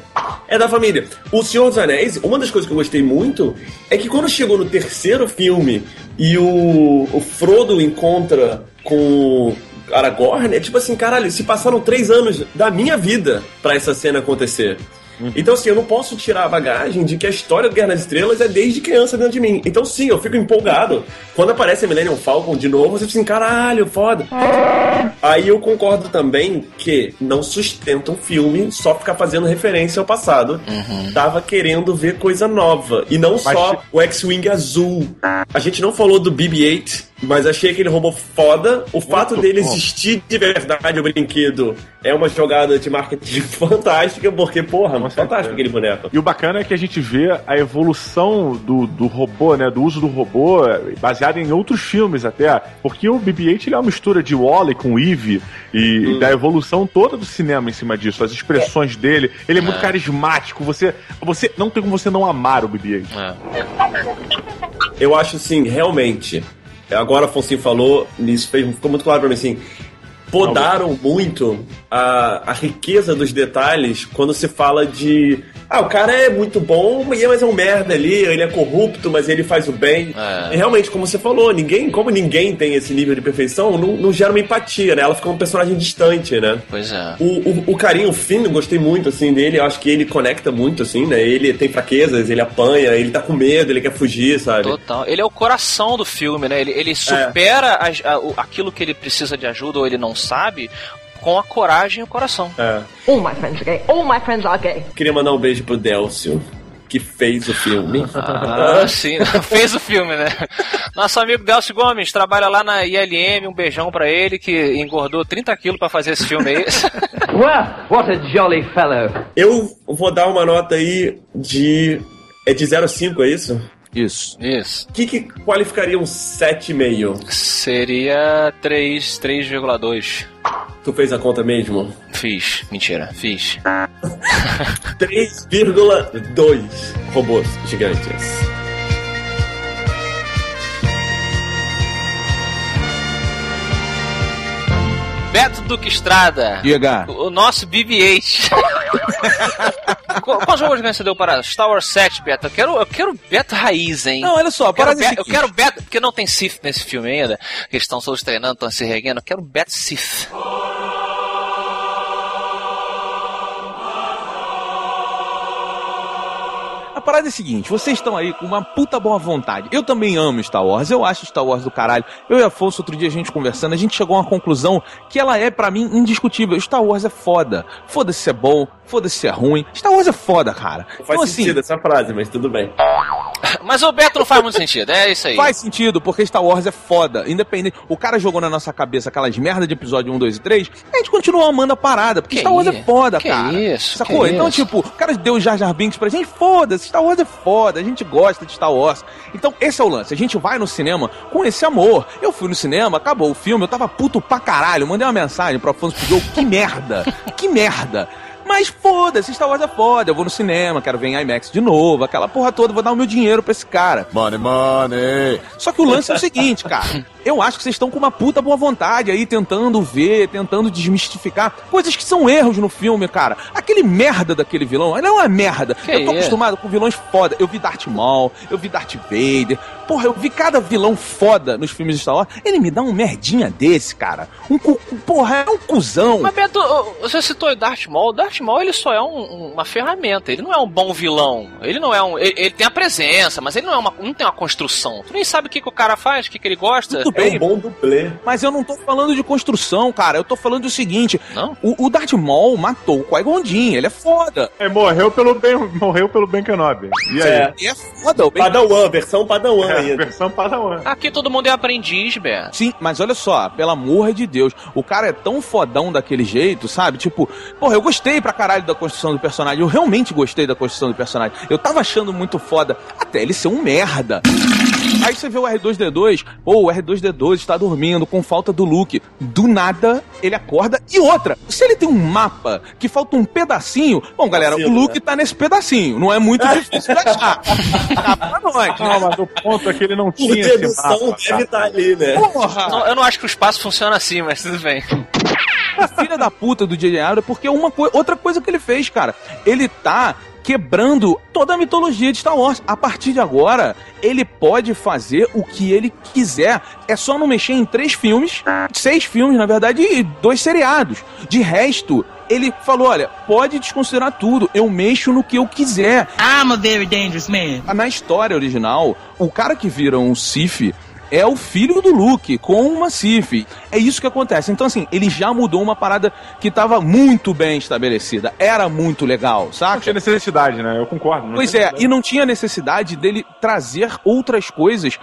É da família. O Senhor dos Anéis, uma das coisas que eu gostei muito é que quando chegou no terceiro filme e o, o Frodo encontra com Aragorn, é tipo assim, caralho, se passaram três anos da minha vida pra essa cena acontecer. Então, assim, eu não posso tirar a bagagem de que a história do Guerra nas Estrelas é desde criança dentro de mim. Então, sim, eu fico empolgado. Quando aparece a Millennium Falcon de novo, você fica assim, caralho, foda. Aí eu concordo também que não sustenta um filme só ficar fazendo referência ao passado. Tava querendo ver coisa nova. E não só o X-Wing azul. A gente não falou do BB-8, mas achei aquele robô foda. O fato dele bom. existir de verdade o brinquedo é uma jogada de marketing fantástica, porque, porra, fantástico aquele boneco. E o bacana é que a gente vê a evolução do, do robô, né? Do uso do robô, baseado em outros filmes até. Porque o BB-8 ele é uma mistura de Wally com Eve e, e da evolução toda do cinema em cima disso. As expressões dele. Ele é muito carismático. Você, você não tem como você não amar o BB-8. Eu acho assim, realmente. Agora Afonso falou, isso fez, ficou muito claro pra mim assim. Podaram muito a, a riqueza dos detalhes quando se fala de. Ah, o cara é muito bom, mas é um merda ali, ele é corrupto, mas ele faz o bem. É. E realmente, como você falou, ninguém, como ninguém tem esse nível de perfeição, não, não gera uma empatia, né? Ela fica um personagem distante, né? Pois é. O, o, o carinho, o Finn, gostei muito, assim, dele. Eu acho que ele conecta muito, assim, né? Ele tem fraquezas, ele apanha, ele tá com medo, ele quer fugir, sabe? Total. Ele é o coração do filme, né? Ele, ele supera as- a- o- aquilo que ele precisa de ajuda ou ele não sabe com a coragem e o coração. É. All my friends are gay. All my friends are gay. Queria mandar um beijo pro Delcio, que fez o filme. Ah, sim. Fez o filme, né? Nosso amigo Delcio Gomes trabalha lá na ILM. Um beijão pra ele que engordou 30 quilos pra fazer esse filme aí. Well, what a jolly fellow. Eu vou dar uma nota aí de. É de 0 a 5, é isso? Isso. Isso. O que, que qualificaria um 7,5? Seria 3, 3,2. Tu fez a conta mesmo? Fiz. Mentira, fiz. 3,2 robôs gigantes. Beto Duque Estrada. Diga. O nosso BB-8. Qual, qual jogo de você deu para Star Wars 7, Beto? Eu quero, eu quero Beto raiz, hein? Não, olha só, eu quero, é Beto, eu quero Beto, porque não tem Sith nesse filme ainda. Eles estão todos treinando, estão se reguendo. Eu quero Beto Sith. A parada é a seguinte, vocês estão aí com uma puta boa vontade. Eu também amo Star Wars, eu acho Star Wars do caralho. Eu e Afonso, outro dia a gente conversando, a gente chegou a uma conclusão que ela é, pra mim, indiscutível. Star Wars é foda. Foda-se se é bom, foda-se se é ruim. Star Wars é foda, cara. Não faz Então, assim, sentido essa frase, mas tudo bem. Mas o Beto não faz muito sentido, é isso aí. Faz sentido, porque Star Wars é foda. Independente. O cara jogou na nossa cabeça aquelas merda de episódio 1, 2 e 3. A gente continua amando a parada, porque Que Star Wars é foda, Que cara. isso? Sacou? Que então, isso? tipo, o cara deu Jar Jar Binks pra gente. Foda-se, Star Wars é foda. A gente gosta de Star Wars. Então, esse é o lance. A gente vai no cinema com esse amor. Eu fui no cinema, acabou o filme, eu tava puto pra caralho. Mandei uma mensagem pro Afonso Pidou. Que merda! Que merda! Mas foda-se, Star Wars é foda. Eu vou no cinema, quero ver em IMAX de novo, aquela porra toda, vou dar o meu dinheiro pra esse cara. Money, money. Só que o lance é o seguinte, cara. Eu acho que vocês estão com uma puta boa vontade aí, tentando ver, tentando desmistificar coisas que são erros no filme, cara. Aquele merda daquele vilão, ele é uma merda. Que eu tô isso? acostumado com vilões foda. Eu vi Darth Maul, eu vi Darth Vader. Porra, eu vi cada vilão foda nos filmes de Star Wars. Ele me dá um merdinha desse, cara. Um cu... Porra, é um cuzão. Mas Beto, você citou o Darth Maul. O Darth Maul ele só é um- uma ferramenta. Ele não é um bom vilão. Ele não é um. Ele, ele tem a presença, mas ele não é uma, não tem uma construção. Tu nem sabe o que, que o cara faz, o que, que ele gosta. Tudo É bem, um bom dublê. Mas eu não tô falando de construção, cara. Eu tô falando do seguinte: Não? o, o Darth Maul matou o Qui-Gon Jinn, ele é foda. É, morreu pelo Ben, morreu pelo Ben Kenobi. E aí? É. Ele é foda, o Ben Padawan, versão Padawan É, ainda. versão Padawan. Aqui todo mundo é aprendiz, Beto. Sim, mas olha só, pelo amor de Deus, o cara é tão fodão daquele jeito, sabe? Tipo, porra, eu gostei pra caralho da construção do personagem, eu realmente gostei da construção do personagem. Eu tava achando muito foda, até ele ser um merda. Aí você vê o R2D2, pô, o R2D2 está dormindo com falta do Luke. Do nada, ele acorda. E outra, se ele tem um mapa que falta um pedacinho, bom, galera, o Vacilo, Luke né? tá nesse pedacinho, não é muito difícil de achar. Tá pra nós, Não, mas o ponto é que ele não Por tinha esse mapa. deve estar ali, né? Porra! Não, eu não acho que o espaço funciona assim, mas tudo bem. Filha da puta do J.J. Abrams, porque uma coi- outra coisa que ele fez, cara, ele tá quebrando toda a mitologia de Star Wars. A partir de agora, ele pode fazer o que ele quiser. É só não mexer em três filmes, seis filmes, na verdade, e dois seriados. De resto, ele falou: olha, pode desconsiderar tudo, eu mexo no que eu quiser. I'm a very dangerous man. Na história original, o cara que vira um Sif é o filho do Luke com uma Sif. É isso que acontece. Então, assim, ele já mudou uma parada que estava muito bem estabelecida. Era muito legal, saca? Não tinha necessidade, né? Eu concordo. Pois é, e não tinha necessidade dele trazer outras coisas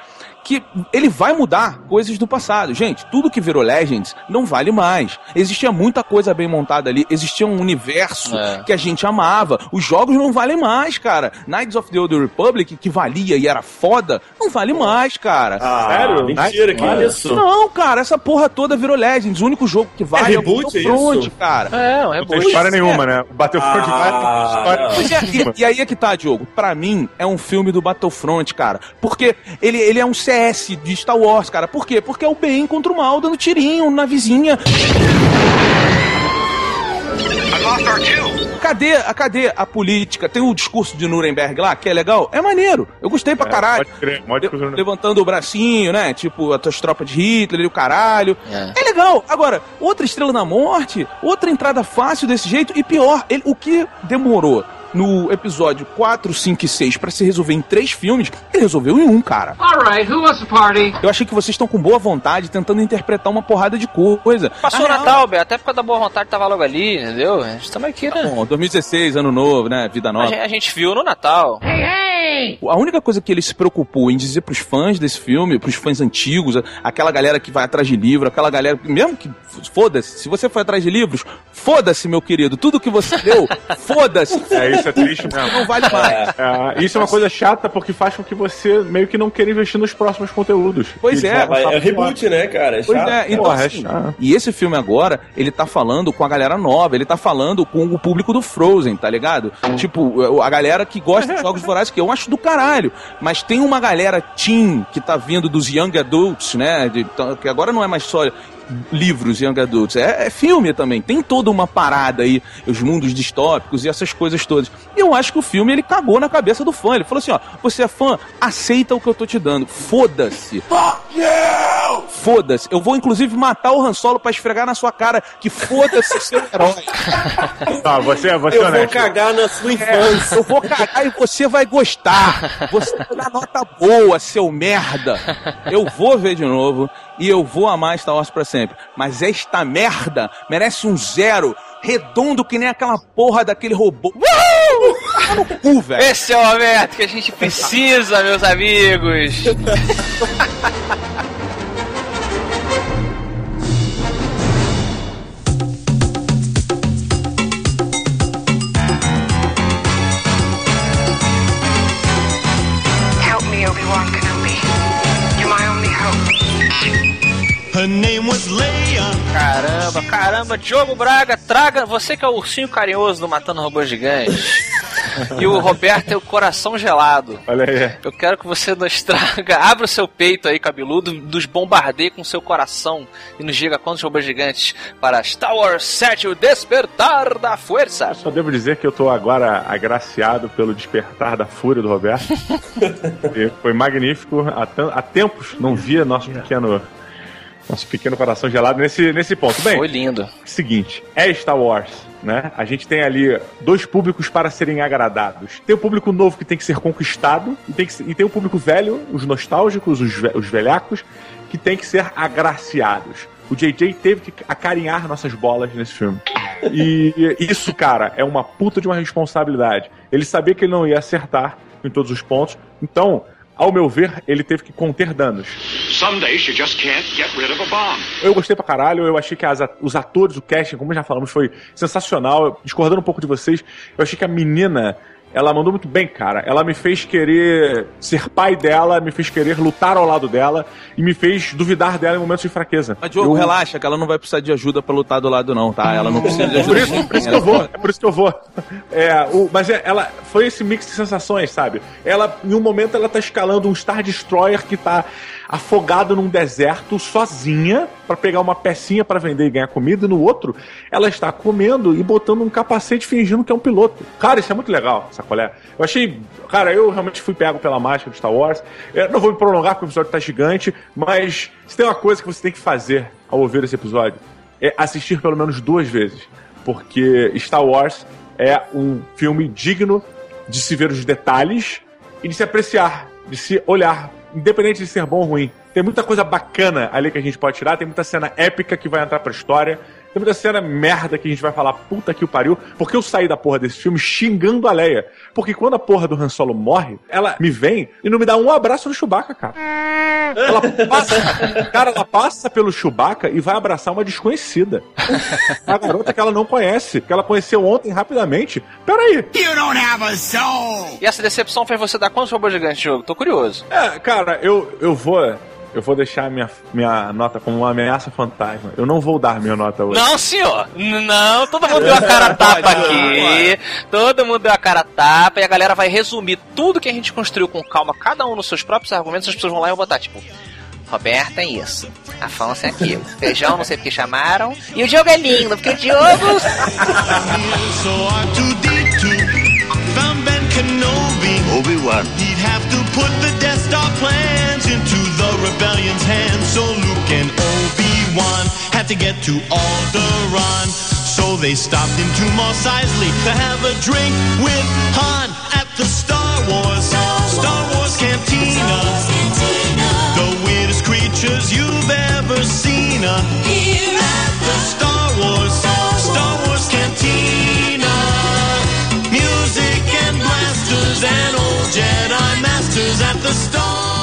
que ele vai mudar coisas do passado. Gente, tudo que virou Legends não vale mais. Existia muita coisa bem montada ali, existia um universo É. que a gente amava. Os jogos não valem mais, cara. Knights of the Old Republic, que valia e era foda, não vale mais, cara. Ah, Sério? Mentira, que Olha isso? Não, cara, essa porra toda virou Legends. O único jogo que vale é, o reboot, é Battlefront, isso? cara. É, não é Não tem história nenhuma, né? O Battlefront Ah, vai história é, nenhuma. e, e aí é que tá, Diogo. Pra mim, é um filme do Battlefront, cara. Porque ele, ele é um CS de Star Wars, cara. Por quê? Porque é o bem contra o mal dando tirinho na vizinha. Cadê, a, cadê a política? Tem o discurso de Nuremberg lá, que é legal. É maneiro. Eu gostei pra caralho. Pode crer, pode Le- crer. levantando o bracinho, né? Tipo, as tuas tropas de Hitler e o caralho. É. É legal. Agora, outra Estrela da Morte, outra entrada fácil desse jeito e pior, ele- o que demorou no episódio 4, 5 e 6 pra se resolver em três filmes, ele resolveu em um, cara. Alright, who wants party? Eu achei que vocês estão com boa vontade tentando interpretar uma porrada de coisa. Passou Na o Natal, Beto. Até por causa da boa vontade tava logo ali, entendeu? A gente tamo aqui, né? Bom, 2016, ano novo, né? Vida nova. a gente viu no Natal. A única coisa que ele se preocupou em dizer pros fãs desse filme, pros fãs antigos, aquela galera que vai atrás de livro, aquela galera, mesmo que foda-se, se você foi atrás de livros, foda-se, meu querido, tudo que você deu, foda-se. É, isso é triste mesmo. Não vale mais. É, isso é uma coisa chata porque faz com que você meio que não queira investir nos próximos conteúdos. Pois é, já Vai- É reboot, né, cara? É Pois chato. é, então Porra, é assim, chato. e esse filme agora, ele tá falando com a galera nova, ele tá falando com o público do Frozen, tá ligado? Tipo, a galera que gosta de jogos vorazes, que eu acho do caralho, mas tem uma galera teen que tá vindo dos young adults, né, de- t- que agora não é mais só livros young adults, é, é filme também, tem toda uma parada aí, os mundos distópicos e essas coisas todas. E eu acho que o filme, ele cagou na cabeça do fã, ele falou assim, ó, você é fã, aceita o que eu tô te dando, foda-se. Foda-se. Eu vou inclusive matar o Han Solo pra esfregar na sua cara que foda-se seu herói. Tá, você, você é Eu vou honesto. cagar na sua infância. Eu vou cagar e você vai gostar. Você vai dar nota boa, seu merda. Eu vou ver de novo e eu vou amar Star Wars pra sempre. Mas esta merda merece um zero. Redondo que nem aquela porra daquele robô. Tá no cu, velho. Esse é o momento que a gente precisa, meus amigos. Caramba, caramba, Diogo Braga, traga. Você que é o ursinho carinhoso do Matando Robôs Gigantes. E o Roberto é o coração gelado. Olha aí. Eu quero que você nos traga, abra o seu peito aí, cabeludo, nos bombardeie com seu coração e nos diga quantos robôs gigantes para Star Wars 7, o despertar da força. Só devo dizer que eu tô agora agraciado pelo despertar da fúria do Roberto. E foi magnífico. Há, há tempos não via nosso pequeno. Nosso pequeno coração gelado nesse, nesse ponto. Bem, Foi lindo. seguinte, é Star Wars, né? A gente tem ali dois públicos para serem agradados. Tem o público novo que tem que ser conquistado, e tem, que e tem o público velho, os nostálgicos, os, ve- os velhacos, que tem que ser agraciados. O JJ teve que acarinhar nossas bolas nesse filme. E isso, cara, é uma puta de uma responsabilidade. Ele sabia que ele não ia acertar em todos os pontos, então, ao meu ver, ele teve que conter danos. Eu gostei pra caralho, eu achei que as os atores, o casting, como já falamos, foi sensacional. Discordando um pouco de vocês, eu achei que a menina, ela mandou muito bem, cara. Ela me fez querer ser pai dela, me fez querer lutar ao lado dela e me fez duvidar dela em momentos de fraqueza. Mas, Diogo, Eu- relaxa, que ela não vai precisar de ajuda pra lutar do lado, não, tá? Ela não precisa de É ajuda. por isso, por isso que eu vou, é por isso que eu vou. É, o, mas é- ela foi esse mix de sensações, sabe? Ela, em um momento, ela tá escalando um Star Destroyer que tá afogado num deserto sozinha pra pegar uma pecinha pra vender e ganhar comida, e no outro, ela está comendo e botando um capacete fingindo que é um piloto. Cara, isso é muito legal, sacolé. Eu achei. Cara, eu realmente fui pego pela mágica do Star Wars. Eu não vou me prolongar porque o episódio tá gigante, mas se tem uma coisa que você tem que fazer ao ouvir esse episódio, é assistir pelo menos duas vezes. Porque Star Wars é um filme digno de se ver os detalhes e de se apreciar, de se olhar, independente de ser bom ou ruim. Tem muita coisa bacana ali que a gente pode tirar, tem muita cena épica que vai entrar pra história. Tem muita cena merda que a gente vai falar, puta que o pariu, porque eu saí da porra desse filme xingando a Leia. Porque quando a porra do Han Solo morre, ela me vem e não me dá um abraço no Chewbacca, cara. Ela passa, cara, ela passa pelo Chewbacca e vai abraçar uma desconhecida. A garota que ela não conhece, que ela conheceu ontem rapidamente. Peraí. You don't have a soul! E essa decepção fez você dar quantos robôs gigantes de jogo? Tô curioso. É, cara, eu, eu vou. Eu vou deixar minha, minha nota como uma ameaça fantasma. Eu não vou dar minha nota hoje. Não, senhor! Não, todo mundo deu a cara a tapa aqui. Todo mundo deu a cara a tapa e a galera vai resumir tudo que a gente construiu com calma, cada um nos seus próprios argumentos, as pessoas vão lá e vão botar, tipo. Roberta é isso, Afonso é aquilo, Feijão não sei porque chamaram, e o Diogo é lindo, porque o Diogo... Kenobi. Obi-Wan. He'd have to put the Death Star plans into the rebellion's hands. So Luke and Obi-Wan had to get to Alderaan. So they stopped into Mos Eisley to have a drink with Han at the Star Wars Star Wars Cantina. The weirdest creatures you've ever seen. uh, Here at the Star Wars Star Wars Cantina. Music and and old Jedi masters at the start.